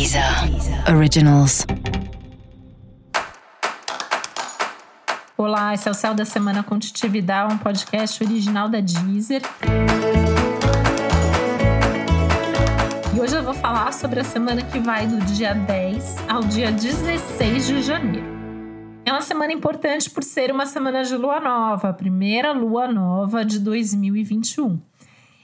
Deezer Originals. Olá, esse é o Céu da Semana com um podcast original da Deezer. E hoje eu vou falar sobre a semana que vai do dia 10 ao dia 16 de janeiro. É uma semana importante por ser uma semana de lua nova, a primeira lua nova de 2021.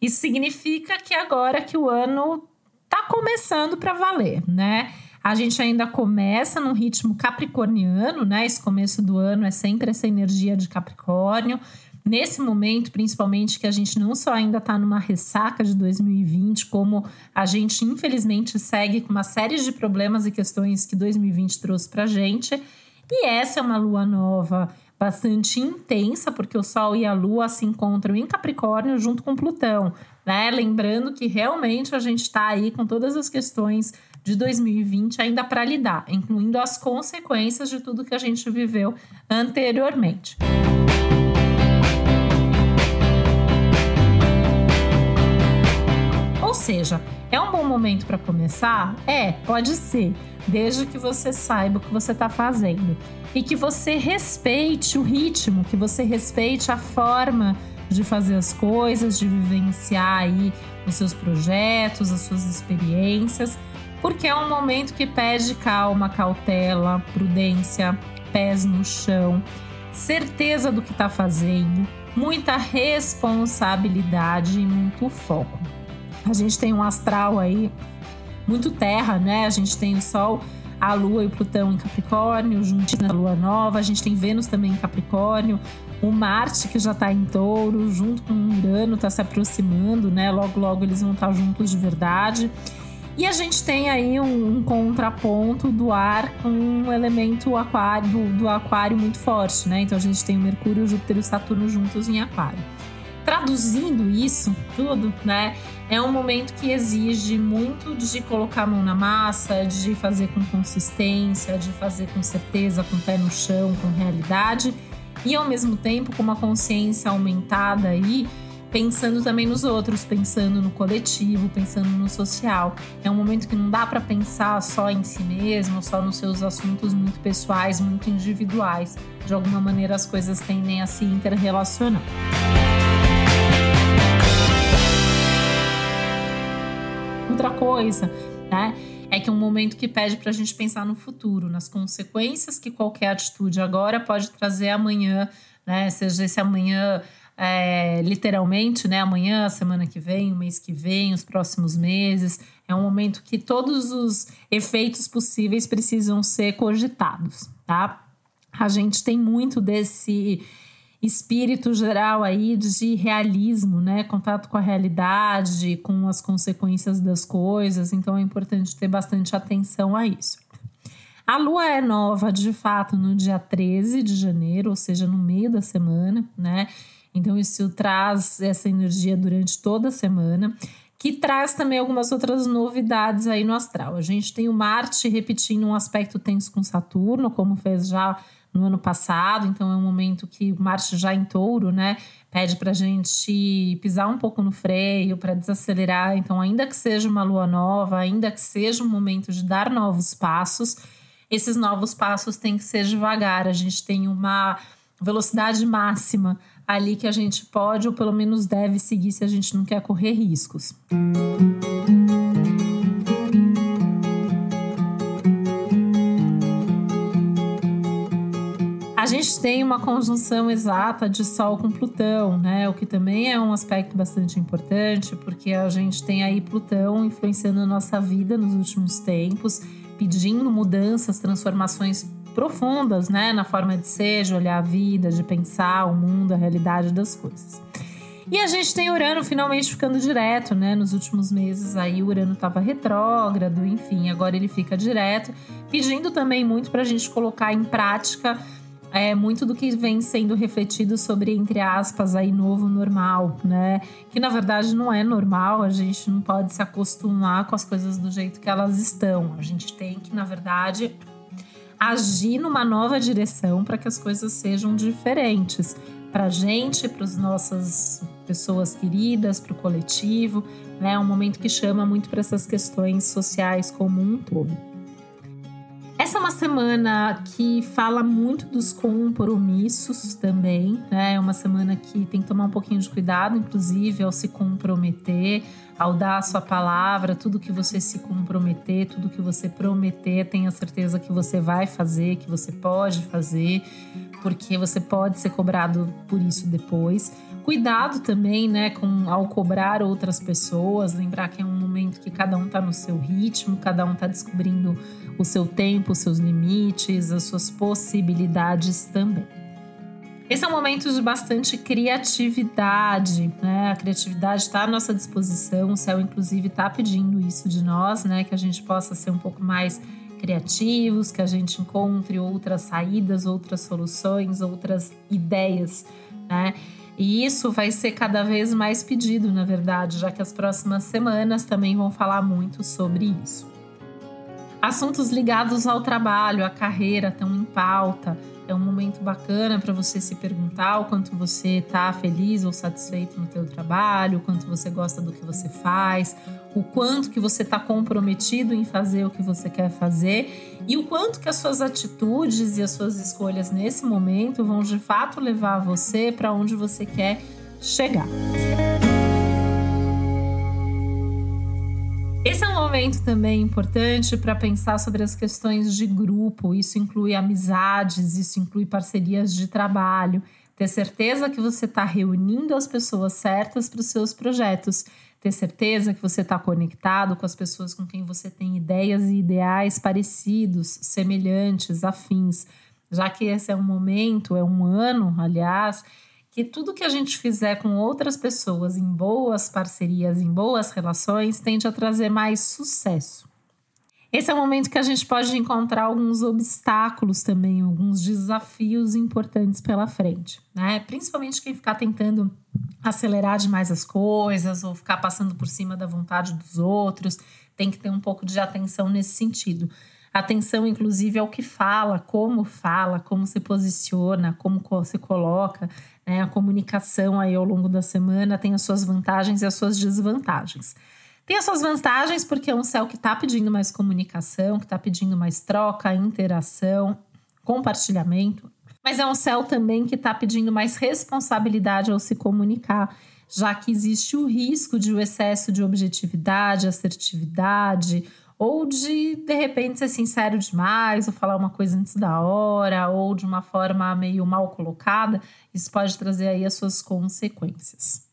Isso significa que agora que o ano tá começando para valer, né? A gente ainda começa num ritmo capricorniano, né? Esse começo do ano é sempre essa energia de Capricórnio. Nesse momento, principalmente, que a gente não só ainda está numa ressaca de 2020, como a gente infelizmente segue com uma série de problemas e questões que 2020 trouxe para gente. E essa é uma lua nova bastante intensa, porque o Sol e a Lua se encontram em Capricórnio junto com Plutão né? Lembrando que realmente a gente está aí com todas as questões de 2020 ainda para lidar, incluindo as consequências de tudo que a gente viveu anteriormente. Ou seja, é um bom momento para começar? É, pode ser, desde que você saiba o que você está fazendo e que você respeite o ritmo, que você respeite a forma de fazer as coisas, de vivenciar aí os seus projetos, as suas experiências, porque é um momento que pede calma, cautela, prudência, pés no chão, certeza do que está fazendo, muita responsabilidade e muito foco. A gente tem um astral aí muito terra, né? A gente tem o Sol, a Lua e o Plutão em Capricórnio, juntinho na Lua Nova. A gente tem Vênus também em Capricórnio, o Marte, que já está em touro, junto com o Urano, está se aproximando, né? Logo, logo eles vão estar tá juntos de verdade. E a gente tem aí um, um contraponto do ar com um elemento aquário, do, do, aquário muito forte, né? Então a gente tem o Mercúrio, Júpiter e Saturno juntos em aquário. Traduzindo isso tudo, né? É um momento que exige muito de colocar a mão na massa, de fazer com consistência, de fazer com certeza, com pé no chão, com realidade e ao mesmo tempo com uma consciência aumentada aí, pensando também nos outros, pensando no coletivo, pensando no social. É um momento que não dá para pensar só em si mesmo, só nos seus assuntos muito pessoais, muito individuais. De alguma maneira as coisas tendem a se interrelacionar. Outra coisa, né? é que é um momento que pede para a gente pensar no futuro, nas consequências que qualquer atitude agora pode trazer amanhã, né? Seja esse amanhã é, literalmente, né? Amanhã, semana que vem, o mês que vem, os próximos meses. É um momento que todos os efeitos possíveis precisam ser cogitados, tá? A gente tem muito desse espírito geral aí de realismo, né? Contato com a realidade, com as consequências das coisas. Então é importante ter bastante atenção a isso. A lua é nova, de fato, no dia 13 de janeiro, ou seja, no meio da semana, né? Então isso traz essa energia durante toda a semana, que traz também algumas outras novidades aí no astral. A gente tem o Marte repetindo um aspecto tenso com Saturno, como fez já no ano passado, então é um momento que Marte já em touro, né? Pede para a gente pisar um pouco no freio para desacelerar. Então, ainda que seja uma lua nova, ainda que seja um momento de dar novos passos, esses novos passos têm que ser devagar. A gente tem uma velocidade máxima ali que a gente pode ou pelo menos deve seguir se a gente não quer correr riscos. Música tem uma conjunção exata de Sol com Plutão, né? O que também é um aspecto bastante importante, porque a gente tem aí Plutão influenciando a nossa vida nos últimos tempos, pedindo mudanças, transformações profundas, né? Na forma de ser, de olhar a vida, de pensar o mundo, a realidade das coisas. E a gente tem Urano finalmente ficando direto, né? Nos últimos meses aí o Urano estava retrógrado, enfim, agora ele fica direto, pedindo também muito para a gente colocar em prática é muito do que vem sendo refletido sobre, entre aspas, aí novo normal, né? Que na verdade não é normal, a gente não pode se acostumar com as coisas do jeito que elas estão. A gente tem que, na verdade, agir numa nova direção para que as coisas sejam diferentes para a gente, para as nossas pessoas queridas, para o coletivo, né? É um momento que chama muito para essas questões sociais como um todo. Essa é uma semana que fala muito dos compromissos também, né? É uma semana que tem que tomar um pouquinho de cuidado, inclusive, ao se comprometer, ao dar a sua palavra, tudo que você se comprometer, tudo que você prometer, tenha certeza que você vai fazer, que você pode fazer, porque você pode ser cobrado por isso depois. Cuidado também, né, com ao cobrar outras pessoas, lembrar que é um momento que cada um está no seu ritmo, cada um está descobrindo o seu tempo, os seus limites, as suas possibilidades também. Esse é um momento de bastante criatividade, né? A criatividade está à nossa disposição, o céu, inclusive, está pedindo isso de nós, né? Que a gente possa ser um pouco mais criativos, que a gente encontre outras saídas, outras soluções, outras ideias, né? E isso vai ser cada vez mais pedido, na verdade, já que as próximas semanas também vão falar muito sobre isso. Assuntos ligados ao trabalho, à carreira estão em pauta. É um momento bacana para você se perguntar o quanto você está feliz ou satisfeito no teu trabalho, o quanto você gosta do que você faz, o quanto que você está comprometido em fazer o que você quer fazer e o quanto que as suas atitudes e as suas escolhas nesse momento vão de fato levar você para onde você quer chegar. Esse momento também importante para pensar sobre as questões de grupo. Isso inclui amizades, isso inclui parcerias de trabalho. Ter certeza que você está reunindo as pessoas certas para os seus projetos. Ter certeza que você está conectado com as pessoas com quem você tem ideias e ideais parecidos, semelhantes, afins. Já que esse é um momento, é um ano, aliás, que tudo que a gente fizer com outras pessoas em boas parcerias, em boas relações, tende a trazer mais sucesso. Esse é o momento que a gente pode encontrar alguns obstáculos também, alguns desafios importantes pela frente, né? Principalmente quem ficar tentando acelerar demais as coisas ou ficar passando por cima da vontade dos outros, tem que ter um pouco de atenção nesse sentido. Atenção, inclusive, ao que fala, como fala, como se posiciona, como se coloca. Né? A comunicação aí ao longo da semana tem as suas vantagens e as suas desvantagens. Tem as suas vantagens porque é um céu que está pedindo mais comunicação, que está pedindo mais troca, interação, compartilhamento. Mas é um céu também que está pedindo mais responsabilidade ao se comunicar, já que existe o risco de o excesso de objetividade, assertividade ou de de repente ser sincero demais, ou falar uma coisa antes da hora, ou de uma forma meio mal colocada, isso pode trazer aí as suas consequências.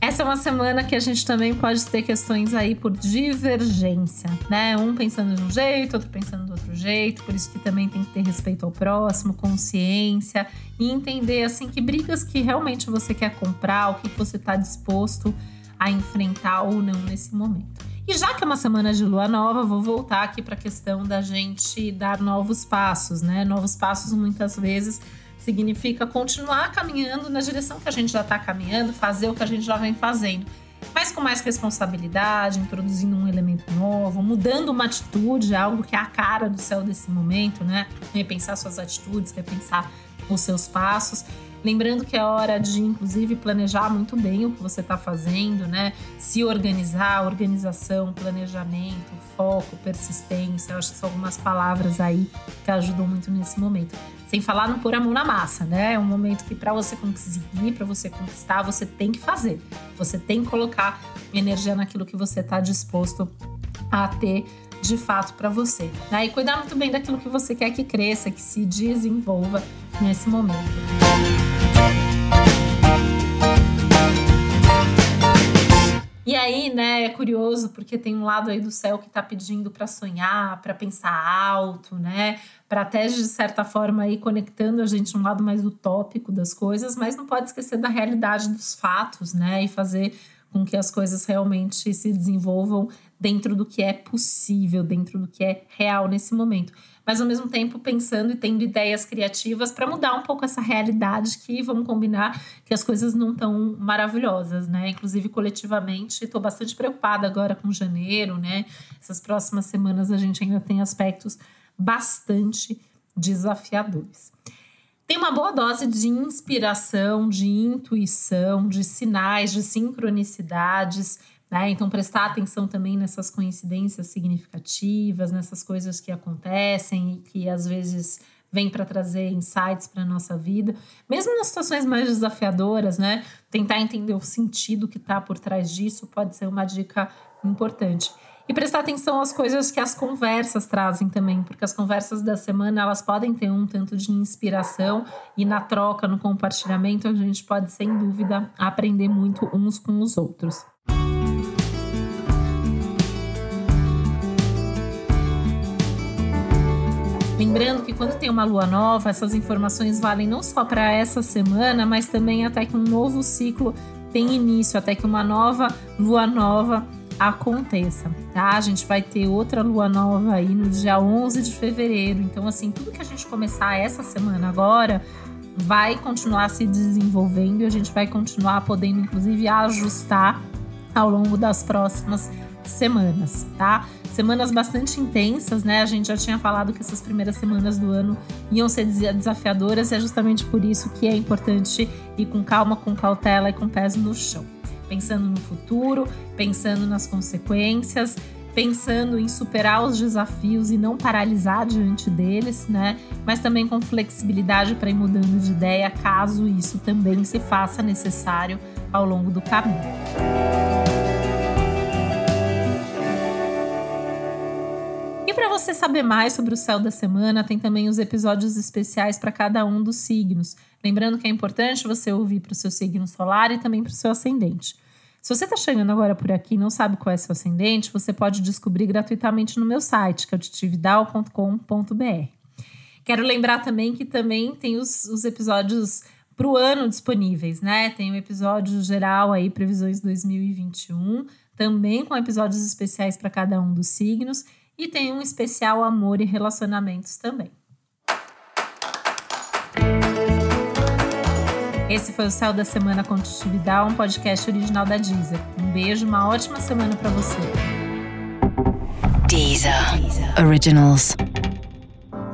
Essa é uma semana que a gente também pode ter questões aí por divergência, né? Um pensando de um jeito, outro pensando jeito, por isso que também tem que ter respeito ao próximo, consciência e entender assim que brigas que realmente você quer comprar, o que você está disposto a enfrentar ou não nesse momento. E já que é uma semana de lua nova, vou voltar aqui para a questão da gente dar novos passos, né? Novos passos muitas vezes significa continuar caminhando na direção que a gente já está caminhando, fazer o que a gente já vem fazendo, mas com mais responsabilidade, introduzindo um elemento novo, mudando uma atitude, algo que é a cara do céu desse momento, né? Repensar suas atitudes, repensar os seus passos. Lembrando que é hora de, inclusive, planejar muito bem o que você está fazendo, né? Se organizar, organização, planejamento, foco, persistência. Eu acho que são algumas palavras aí que ajudam muito nesse momento. Sem falar não pôr a mão na massa, né? É um momento que para você conseguir, para você conquistar, você tem que fazer. Você tem que colocar energia naquilo que você está disposto a ter de fato para você. Né? E cuidar muito bem daquilo que você quer que cresça, que se desenvolva nesse momento. E aí, né, é curioso porque tem um lado aí do céu que tá pedindo para sonhar, para pensar alto, né? Para até de certa forma aí conectando a gente um lado mais utópico das coisas, mas não pode esquecer da realidade dos fatos, né? E fazer com que as coisas realmente se desenvolvam dentro do que é possível, dentro do que é real nesse momento. Mas ao mesmo tempo pensando e tendo ideias criativas para mudar um pouco essa realidade que vamos combinar que as coisas não estão maravilhosas, né? Inclusive coletivamente, estou bastante preocupada agora com janeiro, né? Essas próximas semanas a gente ainda tem aspectos bastante desafiadores. Tem uma boa dose de inspiração, de intuição, de sinais, de sincronicidades. Né? Então, prestar atenção também nessas coincidências significativas, nessas coisas que acontecem e que às vezes vêm para trazer insights para a nossa vida, mesmo nas situações mais desafiadoras, né? Tentar entender o sentido que está por trás disso pode ser uma dica importante. E prestar atenção às coisas que as conversas trazem também, porque as conversas da semana elas podem ter um tanto de inspiração e na troca, no compartilhamento, a gente pode, sem dúvida, aprender muito uns com os outros. Lembrando que quando tem uma lua nova, essas informações valem não só para essa semana, mas também até que um novo ciclo tem início, até que uma nova lua nova aconteça, tá? A gente vai ter outra lua nova aí no dia 11 de fevereiro. Então, assim, tudo que a gente começar essa semana agora vai continuar se desenvolvendo e a gente vai continuar podendo, inclusive, ajustar ao longo das próximas semanas, tá? Semanas bastante intensas, né? A gente já tinha falado que essas primeiras semanas do ano iam ser desafiadoras e é justamente por isso que é importante ir com calma, com cautela e com pés no chão pensando no futuro, pensando nas consequências, pensando em superar os desafios e não paralisar diante deles, né? Mas também com flexibilidade para ir mudando de ideia, caso isso também se faça necessário ao longo do caminho. E para você saber mais sobre o céu da semana, tem também os episódios especiais para cada um dos signos. Lembrando que é importante você ouvir para o seu signo solar e também para o seu ascendente. Se você está chegando agora por aqui e não sabe qual é seu ascendente, você pode descobrir gratuitamente no meu site, que é o titividal.com.br. Quero lembrar também que também tem os, os episódios para o ano disponíveis, né? Tem um episódio geral aí, previsões 2021, também com episódios especiais para cada um dos signos, e tem um especial amor e relacionamentos também. Esse foi o Céu da Semana com Titividade, um podcast original da Deezer. Um beijo, uma ótima semana para você. Deezer. Deezer. Originals.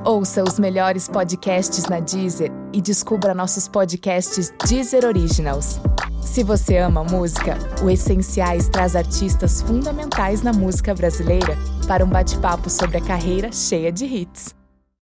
Ouça os melhores podcasts na Deezer e descubra nossos podcasts Deezer Originals. Se você ama música, o Essenciais traz artistas fundamentais na música brasileira para um bate-papo sobre a carreira cheia de hits.